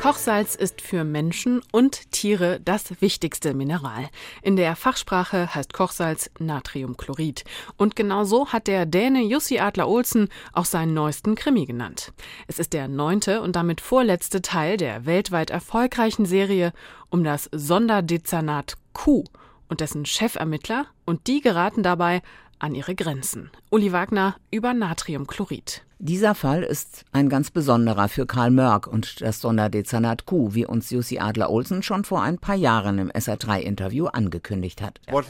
Kochsalz ist für Menschen und Tiere das wichtigste Mineral. In der Fachsprache heißt Kochsalz Natriumchlorid. Und genau so hat der Däne Jussi Adler Olsen auch seinen neuesten Krimi genannt. Es ist der neunte und damit vorletzte Teil der weltweit erfolgreichen Serie um das Sonderdezernat Q und dessen Chefermittler und die geraten dabei an ihre Grenzen. Uli Wagner über Natriumchlorid. Dieser Fall ist ein ganz besonderer für Karl Mörk und das Sonderdezernat Q, wie uns Jussi Adler-Olsen schon vor ein paar Jahren im SR3-Interview angekündigt hat. Was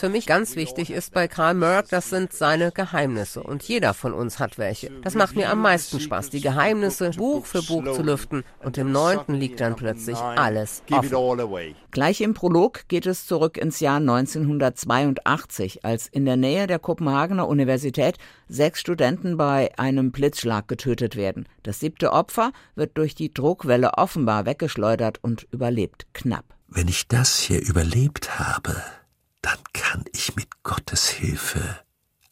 für mich ganz wichtig ist bei Karl Mörk, das sind seine Geheimnisse. Und jeder von uns hat welche. Das macht mir am meisten Spaß, die Geheimnisse Buch für Buch zu lüften. Und im neunten liegt dann plötzlich alles offen. Gleich im Prolog geht es zurück ins Jahr 1982, als in der Nähe der Kopenhagener Universität sechs Studenten bei einem Blitzschlag getötet werden. Das siebte Opfer wird durch die Druckwelle offenbar weggeschleudert und überlebt knapp. Wenn ich das hier überlebt habe, dann kann ich mit Gottes Hilfe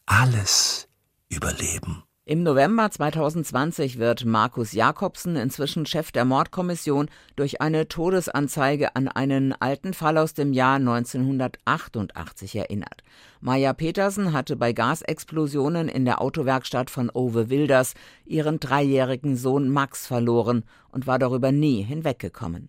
alles überleben. Im November 2020 wird Markus Jakobsen, inzwischen Chef der Mordkommission, durch eine Todesanzeige an einen alten Fall aus dem Jahr 1988 erinnert. Maja Petersen hatte bei Gasexplosionen in der Autowerkstatt von Ove Wilders ihren dreijährigen Sohn Max verloren und war darüber nie hinweggekommen.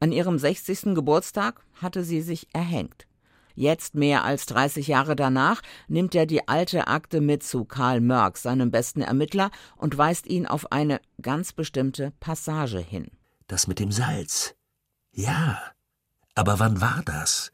An ihrem 60. Geburtstag hatte sie sich erhängt. Jetzt, mehr als 30 Jahre danach, nimmt er die alte Akte mit zu Karl Mörk, seinem besten Ermittler, und weist ihn auf eine ganz bestimmte Passage hin. Das mit dem Salz. Ja. Aber wann war das?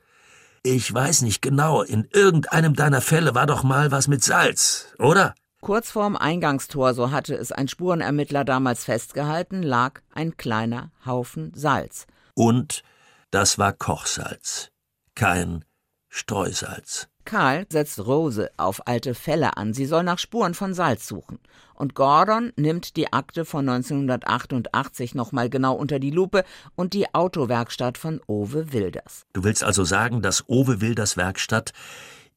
Ich weiß nicht genau, in irgendeinem deiner Fälle war doch mal was mit Salz, oder? Kurz vorm Eingangstor, so hatte es ein Spurenermittler damals festgehalten, lag ein kleiner Haufen Salz. Und das war Kochsalz. Kein Streusalz. Karl setzt Rose auf alte Fälle an. Sie soll nach Spuren von Salz suchen. Und Gordon nimmt die Akte von 1988 nochmal genau unter die Lupe und die Autowerkstatt von Owe Wilders. Du willst also sagen, dass Owe Wilders Werkstatt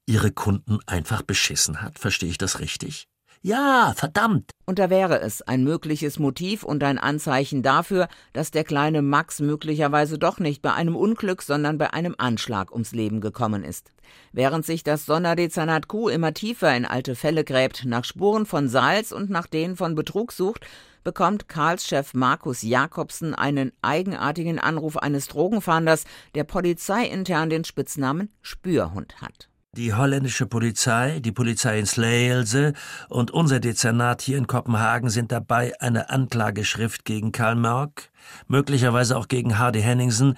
ihre Kunden einfach beschissen hat? Verstehe ich das richtig? Ja, verdammt. Und da wäre es ein mögliches Motiv und ein Anzeichen dafür, dass der kleine Max möglicherweise doch nicht bei einem Unglück, sondern bei einem Anschlag ums Leben gekommen ist. Während sich das Sonderdezernat Q immer tiefer in alte Fälle gräbt, nach Spuren von Salz und nach denen von Betrug sucht, bekommt Karls Chef Markus Jakobsen einen eigenartigen Anruf eines Drogenfahnders, der polizeiintern den Spitznamen Spürhund hat. Die holländische Polizei, die Polizei in Sleelse und unser Dezernat hier in Kopenhagen sind dabei, eine Anklageschrift gegen Karl Mörk, möglicherweise auch gegen Hardy Henningsen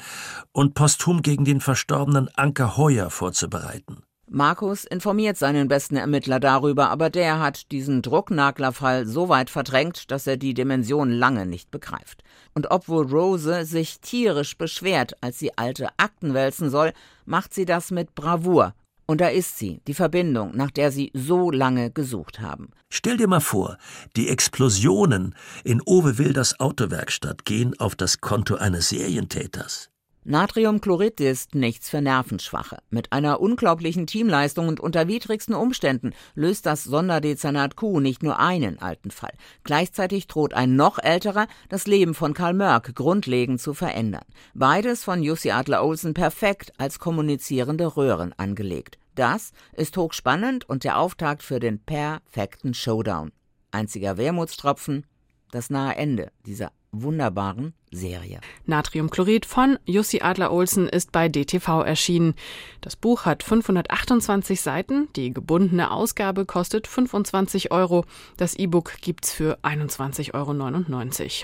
und posthum gegen den verstorbenen Anker Heuer vorzubereiten. Markus informiert seinen besten Ermittler darüber, aber der hat diesen Drucknaglerfall so weit verdrängt, dass er die Dimension lange nicht begreift. Und obwohl Rose sich tierisch beschwert, als sie alte Akten wälzen soll, macht sie das mit Bravour und da ist sie, die Verbindung, nach der sie so lange gesucht haben. Stell dir mal vor, die Explosionen in Owe Wilders Autowerkstatt gehen auf das Konto eines Serientäters. Natriumchlorid ist nichts für Nervenschwache. Mit einer unglaublichen Teamleistung und unter widrigsten Umständen löst das Sonderdezernat Q nicht nur einen alten Fall. Gleichzeitig droht ein noch älterer, das Leben von Karl Mörk grundlegend zu verändern. Beides von Jussi Adler-Olsen perfekt als kommunizierende Röhren angelegt. Das ist hochspannend und der Auftakt für den perfekten Showdown. Einziger Wermutstropfen, das nahe Ende dieser wunderbaren Serie. Natriumchlorid von Jussi Adler-Olsen ist bei DTV erschienen. Das Buch hat 528 Seiten. Die gebundene Ausgabe kostet 25 Euro. Das E-Book gibt's für 21,99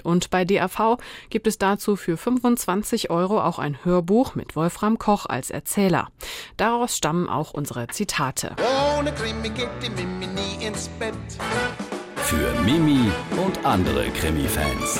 Euro. Und bei DAV gibt es dazu für 25 Euro auch ein Hörbuch mit Wolfram Koch als Erzähler. Daraus stammen auch unsere Zitate. Ohne Krimi geht die Mimi nie ins Bett. Für Mimi und andere Krimi-Fans.